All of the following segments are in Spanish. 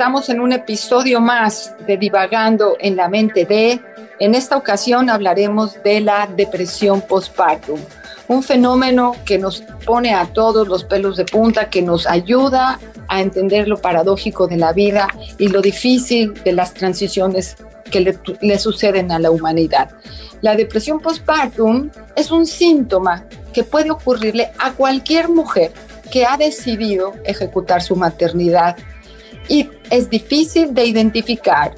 Estamos en un episodio más de Divagando en la mente de. En esta ocasión hablaremos de la depresión postpartum, un fenómeno que nos pone a todos los pelos de punta, que nos ayuda a entender lo paradójico de la vida y lo difícil de las transiciones que le, suceden a la humanidad. La depresión postpartum es un síntoma que puede ocurrirle a cualquier mujer que ha decidido ejecutar su maternidad y es difícil de identificar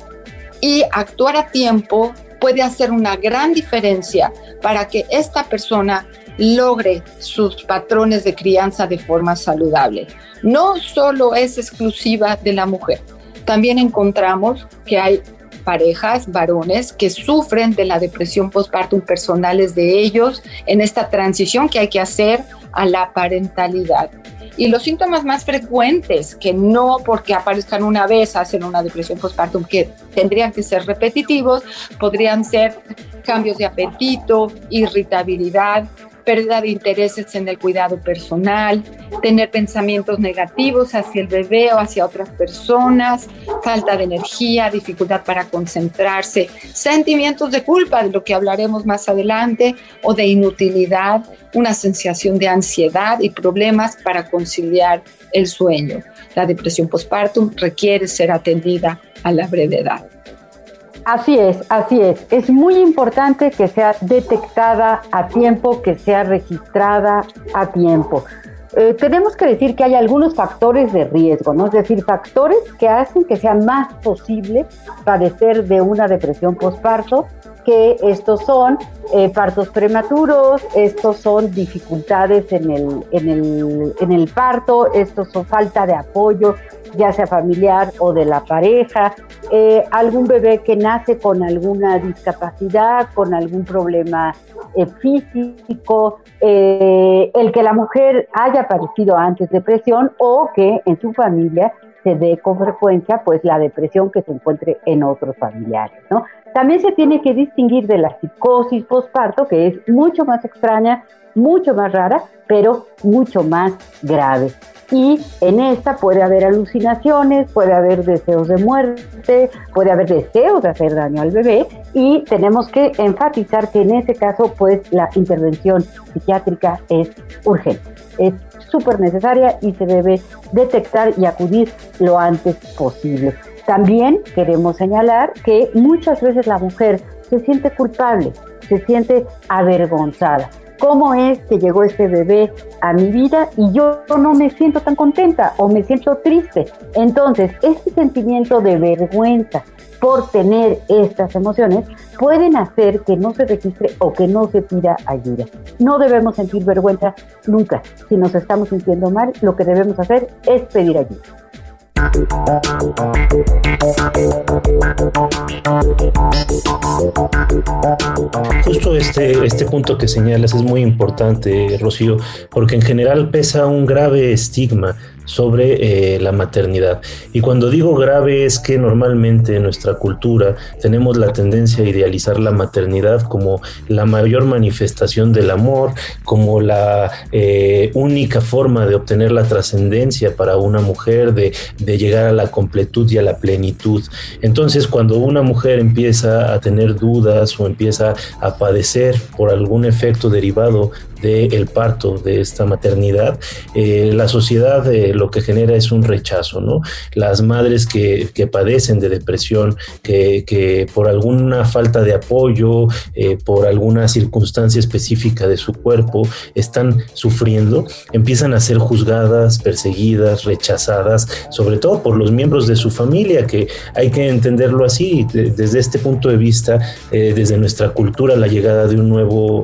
y actuar a tiempo puede hacer una gran diferencia para que esta persona logre sus patrones de crianza de forma saludable. No solo es exclusiva de la mujer, también encontramos que hay parejas, varones, que sufren de la depresión postpartum personales de ellos en esta transición que hay que hacer a la parentalidad. Y los síntomas más frecuentes, que no porque aparezcan una vez hacen una depresión postpartum, que tendrían que ser repetitivos, podrían ser cambios de apetito, irritabilidad, pérdida de intereses en el cuidado personal, tener pensamientos negativos hacia el bebé o hacia otras personas, falta de energía, dificultad para concentrarse, sentimientos de culpa, de lo que hablaremos más adelante, o de inutilidad, una sensación de ansiedad y problemas para conciliar el sueño. La depresión postpartum requiere ser atendida a la brevedad. Así es, así es. Es muy importante que sea detectada a tiempo, que sea registrada a tiempo. Eh, tenemos que decir que hay algunos factores de riesgo, ¿no? Es decir, factores que hacen que sea más posible padecer de una depresión postparto, que estos son eh, partos prematuros, estos son dificultades en el, en, el, en el parto, estos son falta de apoyo, ya sea familiar o de la pareja, eh, algún bebé que nace con alguna discapacidad, con algún problema eh, físico, el que la mujer haya padecido antes depresión o que en su familia se dé con frecuencia pues la depresión que se encuentre en otros familiares, ¿no? También se tiene que distinguir de la psicosis postparto, que es mucho más extraña, mucho más rara, pero mucho más grave y en esta puede haber alucinaciones, puede haber deseos de muerte, puede haber deseos de hacer daño al bebé y tenemos que enfatizar que en ese caso pues la intervención psiquiátrica es urgente, súper necesaria y se debe detectar y acudir lo antes posible. También queremos señalar que muchas veces la mujer se siente culpable, se siente avergonzada cómo es que llegó este bebé a mi vida y yo no me siento tan contenta o me siento triste. Entonces, este sentimiento de vergüenza por tener estas emociones pueden hacer que no se registre o que no se pida ayuda. No debemos sentir vergüenza nunca. Si nos estamos sintiendo mal, lo que debemos hacer es pedir ayuda. Justo este, este punto que señalas es muy importante, Rocío, porque en general pesa un grave estigma sobre eh, la maternidad. Y cuando digo grave es que normalmente en nuestra cultura tenemos la tendencia a idealizar la maternidad como la mayor manifestación del amor, como la eh, única forma de obtener la trascendencia para una mujer, de, de llegar a la completud y a la plenitud. Entonces cuando una mujer empieza a tener dudas o empieza a padecer por algún efecto derivado del parto, de esta maternidad, eh, la sociedad eh, lo que genera es un rechazo, ¿no? Las madres que, que padecen de depresión, que, que, por alguna falta de apoyo, eh, por alguna circunstancia específica de su cuerpo, están sufriendo, empiezan a ser juzgadas, perseguidas, rechazadas, sobre todo por los miembros de su familia, que hay que entenderlo así, desde este punto de vista, desde nuestra cultura, la llegada de un nuevo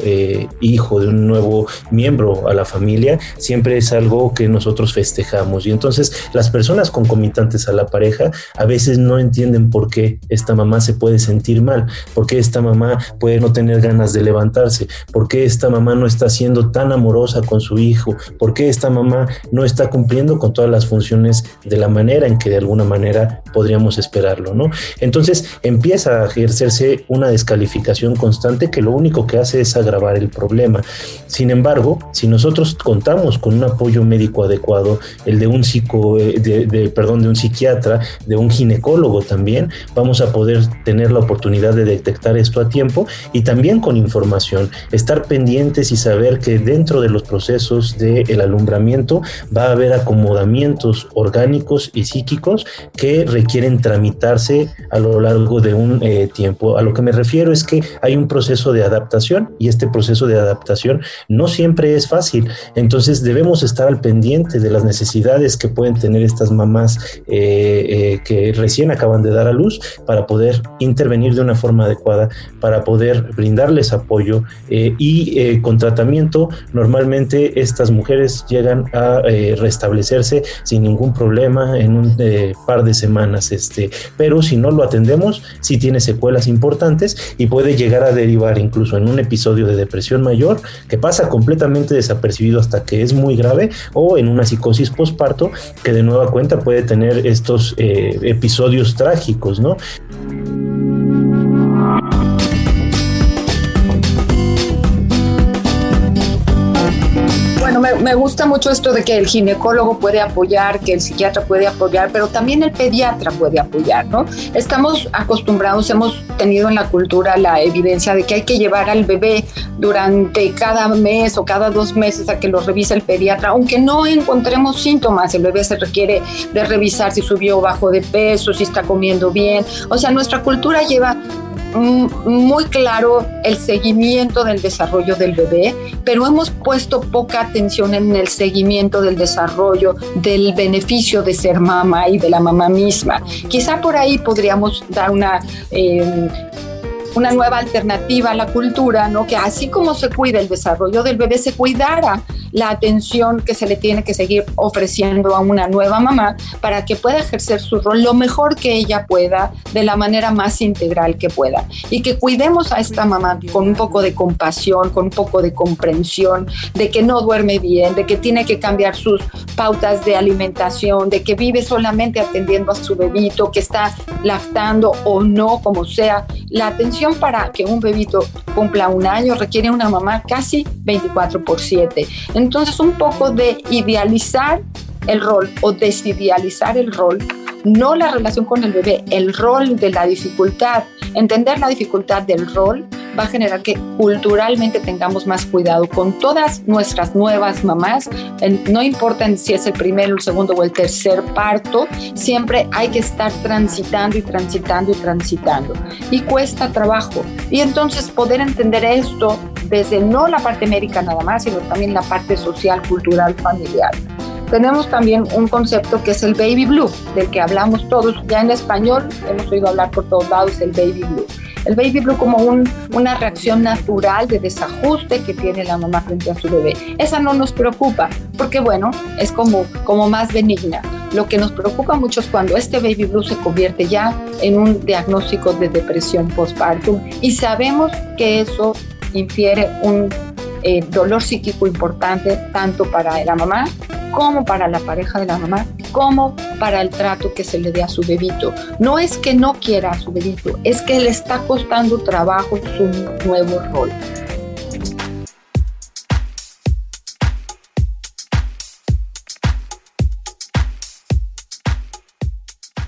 hijo, de un nuevo miembro a la familia, siempre es algo que nosotros festejamos. Y entonces las personas concomitantes a la pareja a veces no entienden por qué esta mamá se puede sentir mal, por qué esta mamá puede no tener ganas de levantarse, por qué esta mamá no está siendo tan amorosa con su hijo, por qué esta mamá no está cumpliendo con todas las funciones de la manera en que de alguna manera podríamos esperarlo, ¿no? Entonces empieza a ejercerse una descalificación constante que lo único que hace es agravar el problema. Sin embargo, si nosotros contamos con un apoyo médico adecuado, el de un psico, eh, de, perdón, de un psiquiatra, de un ginecólogo también, vamos a poder tener la oportunidad de detectar esto a tiempo y también con información, estar pendientes y saber que dentro de los procesos del alumbramiento va a haber acomodamientos orgánicos y psíquicos que requieren tramitarse a lo largo de un eh, tiempo. A lo que me refiero es que hay un proceso de adaptación y este proceso de adaptación no siempre es fácil. Entonces debemos estar al pendiente de las necesidades que pueden tener estas mamás eh, eh, que recién acaban de dar a luz para poder intervenir de una forma adecuada, para poder brindarles apoyo y con tratamiento normalmente estas mujeres llegan a restablecerse sin ningún problema en un par de semanas. Este, pero si no lo atendemos, sí tiene secuelas importantes y puede llegar a derivar incluso en un episodio de depresión mayor que pasa completamente desapercibido hasta que es muy grave o en una psicosis postparto que de nueva cuenta puede tener estos eh, episodios trágicos, ¿no? Me, gusta mucho esto de que el ginecólogo puede apoyar, que el psiquiatra puede apoyar, pero también el pediatra puede apoyar, ¿no? Estamos acostumbrados, hemos tenido en la cultura la evidencia de que hay que llevar al bebé durante cada mes o cada dos meses a que lo revise el pediatra, aunque no encontremos síntomas, el bebé se requiere de revisar si subió bajo de peso, si está comiendo bien, o sea, nuestra cultura lleva muy claro el seguimiento del desarrollo del bebé, pero hemos puesto poca atención en el seguimiento del desarrollo del beneficio de ser mamá y de la mamá misma. Quizá por ahí podríamos dar una... Eh, una nueva alternativa a la cultura, ¿no? Que así como se cuida el desarrollo del bebé, se cuidara la atención que se le tiene que seguir ofreciendo a una nueva mamá para que pueda ejercer su rol lo mejor que ella pueda, de la manera más integral que pueda. Y que cuidemos a esta mamá con un poco de compasión, con un poco de comprensión, de que no duerme bien, de que tiene que cambiar sus pautas de alimentación, de que vive solamente atendiendo a su bebito, que está lactando o no, como sea. La atención para que un bebito cumpla un año requiere una mamá casi 24 por 7. Entonces, un poco de idealizar el rol o desidealizar el rol, no la relación con el bebé, el rol de la dificultad, entender la dificultad del rol va a generar que culturalmente tengamos más cuidado con todas nuestras nuevas mamás, no importa si es el primero, el segundo o el tercer parto, siempre hay que estar transitando y transitando y transitando. Y cuesta trabajo. Y entonces poder entender esto desde no la parte médica nada más, sino también la parte social, cultural, familiar. Tenemos también un concepto que es el baby blue, del que hablamos todos, ya en español hemos oído hablar por todos lados el baby blue. El baby blue como una reacción natural de desajuste que tiene la mamá frente a su bebé. Esa no nos preocupa, porque bueno, es como, más benigna. Lo que nos preocupa mucho es cuando este baby blue se convierte ya en un diagnóstico de depresión postpartum y sabemos que eso infiere un eh, dolor psíquico importante tanto para la mamá como para la pareja de la mamá, como para el trato que se le dé a su bebito. No es que no quiera a su bebito, es que le está costando trabajo su nuevo rol.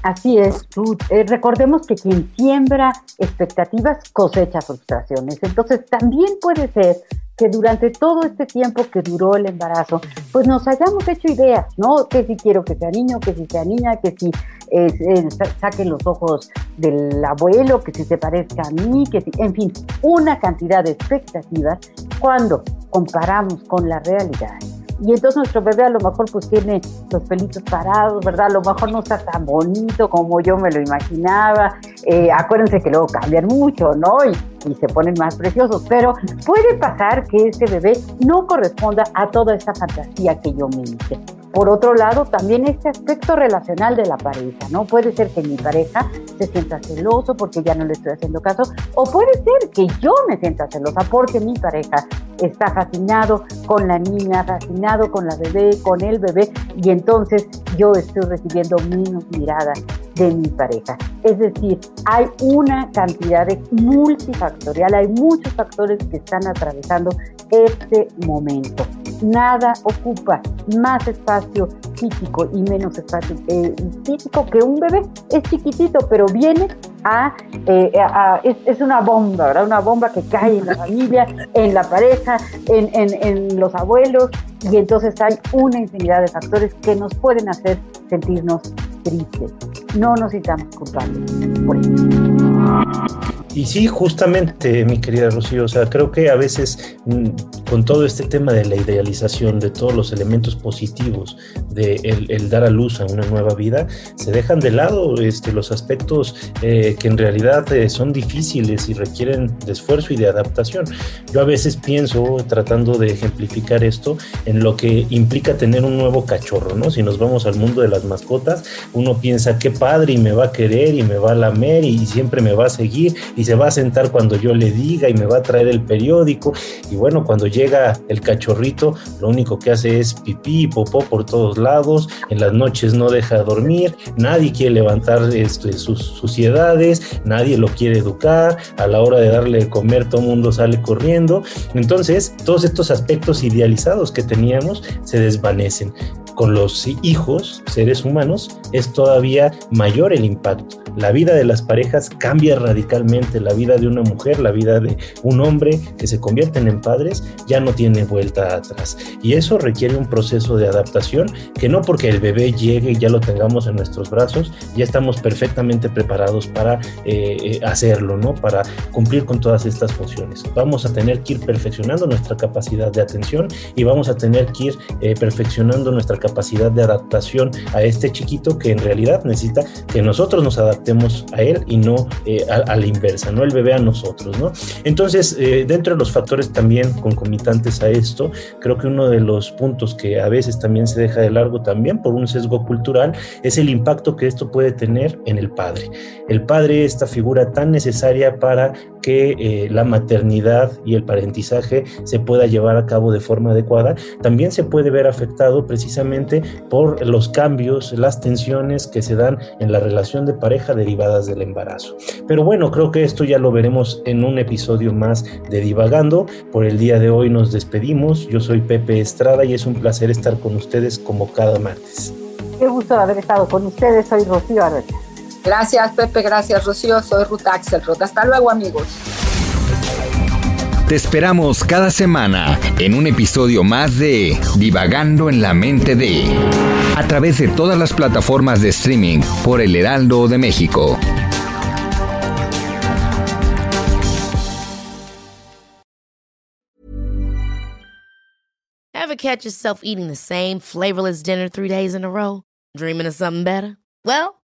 Así es, eh, recordemos que quien siembra expectativas cosecha frustraciones. Entonces, también puede ser que durante todo este tiempo que duró el embarazo, pues nos hayamos hecho ideas, ¿no? Que si quiero que sea niño, que si sea niña, que si eh, saque los ojos del abuelo, que si se parezca a mí, que si, en fin, una cantidad de expectativas cuando comparamos con la realidad y entonces nuestro bebé a lo mejor pues tiene los pelitos parados, ¿verdad? A lo mejor no está tan bonito como yo me lo imaginaba. Eh, acuérdense que luego cambian mucho, ¿no? Y, y, se ponen más preciosos, pero puede pasar que ese bebé no corresponda a toda esa fantasía que yo me hice. Por otro lado, también este aspecto relacional de la pareja, ¿no? Puede ser que mi pareja se sienta celoso porque ya no le estoy haciendo caso, o puede ser que yo me sienta celosa porque mi pareja está fascinado con la niña, fascinado con la bebé, con el bebé, y entonces yo estoy recibiendo menos miradas de mi pareja. Es decir, hay una cantidad de multifactorial, hay muchos factores que están atravesando este momento. Nada ocupa más espacio físico y menos espacio eh, físico que un bebé. Es chiquitito, pero viene a, eh, es, una bomba, ¿verdad? Una bomba que cae en la familia, en la pareja, en, en, en los abuelos, y entonces hay una infinidad de factores que nos pueden hacer sentirnos tristes. No nos sintamos culpables por eso. Y sí, justamente, mi querida Rocío, o sea, creo que a veces mm, con todo este tema de la idealización de todos los elementos positivos de el, dar a luz a una nueva vida, se dejan de lado este, los aspectos eh, que en realidad eh, son difíciles y requieren de esfuerzo y de adaptación. Yo a veces pienso, tratando de ejemplificar esto, en lo que implica tener un nuevo cachorro, ¿no? Si nos vamos al mundo de las mascotas, uno piensa, qué padre y me va a querer y me va a lamer y siempre me va a seguir y se va a sentar cuando yo le diga y me va a traer el periódico. Y bueno, cuando llega el cachorrito, lo único que hace es pipí y popó por todos lados, en las noches no deja dormir, nadie quiere levantar este, sus suciedades, nadie lo quiere educar, a la hora de darle de comer todo el mundo sale corriendo. Entonces, todos estos aspectos idealizados que teníamos se desvanecen con los hijos, seres humanos, es todavía mayor el impacto. La vida de las parejas cambia radicalmente, la vida de una mujer, la vida de un hombre que se convierten en padres, ya no tiene vuelta atrás. Y eso requiere un proceso de adaptación que no porque el bebé llegue y ya lo tengamos en nuestros brazos, ya estamos perfectamente preparados para eh, eh, hacerlo, ¿no? Para cumplir con todas estas funciones. Vamos a tener que ir perfeccionando nuestra capacidad de atención y vamos a tener que ir eh, perfeccionando nuestra capacidad capacidad de adaptación a este chiquito que en realidad necesita que nosotros nos adaptemos a él y no eh, a, la inversa, no el bebé a nosotros, ¿no? Entonces, eh, dentro de los factores también concomitantes a esto, creo que uno de los puntos que a veces también se deja de largo también por un sesgo cultural es el impacto que esto puede tener en el padre. El padre, esta figura tan necesaria para que eh, la maternidad y el parentizaje se pueda llevar a cabo de forma adecuada, también se puede ver afectado precisamente por los cambios, las tensiones que se dan en la relación de pareja derivadas del embarazo. Pero bueno, creo que esto ya lo veremos en un episodio más de Divagando. Por el día de hoy nos despedimos. Yo soy Pepe Estrada y es un placer estar con ustedes como cada martes. Qué gusto haber estado con ustedes. Soy Rocío Arrocha. Gracias, Pepe. Gracias, Rocío. Soy Ruth Axelrod. Hasta luego, amigos. Te esperamos cada semana en un episodio más de Divagando en la mente de a través de todas las plataformas de streaming por El Heraldo de México. Ever catch yourself eating the same flavorless dinner three days in a row? Dreaming of something better? Well,